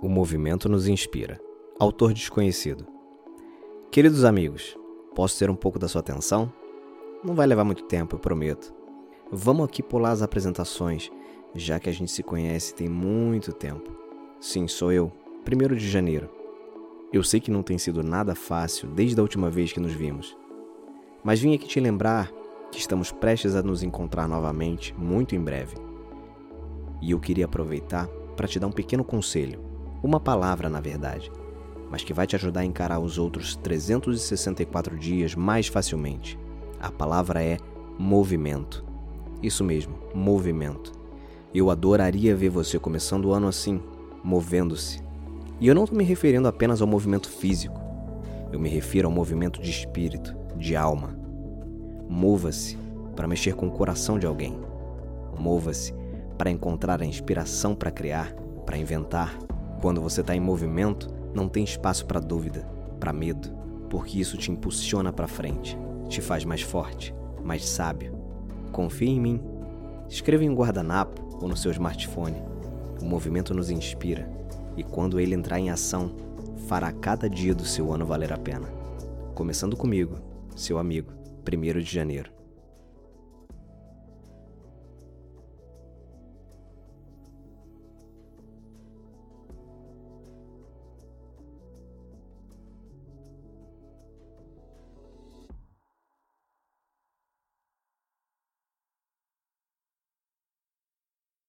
O movimento nos inspira. Autor desconhecido. Queridos amigos, posso ter um pouco da sua atenção? Não vai levar muito tempo, eu prometo. Vamos aqui pular as apresentações, já que a gente se conhece tem muito tempo. Sim, sou eu, primeiro de janeiro. Eu sei que não tem sido nada fácil desde a última vez que nos vimos, mas vim aqui te lembrar que estamos prestes a nos encontrar novamente muito em breve. E eu queria aproveitar para te dar um pequeno conselho, uma palavra na verdade, mas que vai te ajudar a encarar os outros 364 dias mais facilmente. A palavra é movimento. Isso mesmo, movimento. Eu adoraria ver você começando o ano assim, movendo-se. E eu não estou me referindo apenas ao movimento físico. Eu me refiro ao movimento de espírito, de alma. Mova-se para mexer com o coração de alguém. Mova-se para encontrar a inspiração para criar, para inventar. Quando você está em movimento, não tem espaço para dúvida, para medo, porque isso te impulsiona para frente, te faz mais forte, mais sábio. Confie em mim. Escreva em um guardanapo ou no seu smartphone. O movimento nos inspira e quando ele entrar em ação, fará cada dia do seu ano valer a pena. Começando comigo, seu amigo, 1 de janeiro.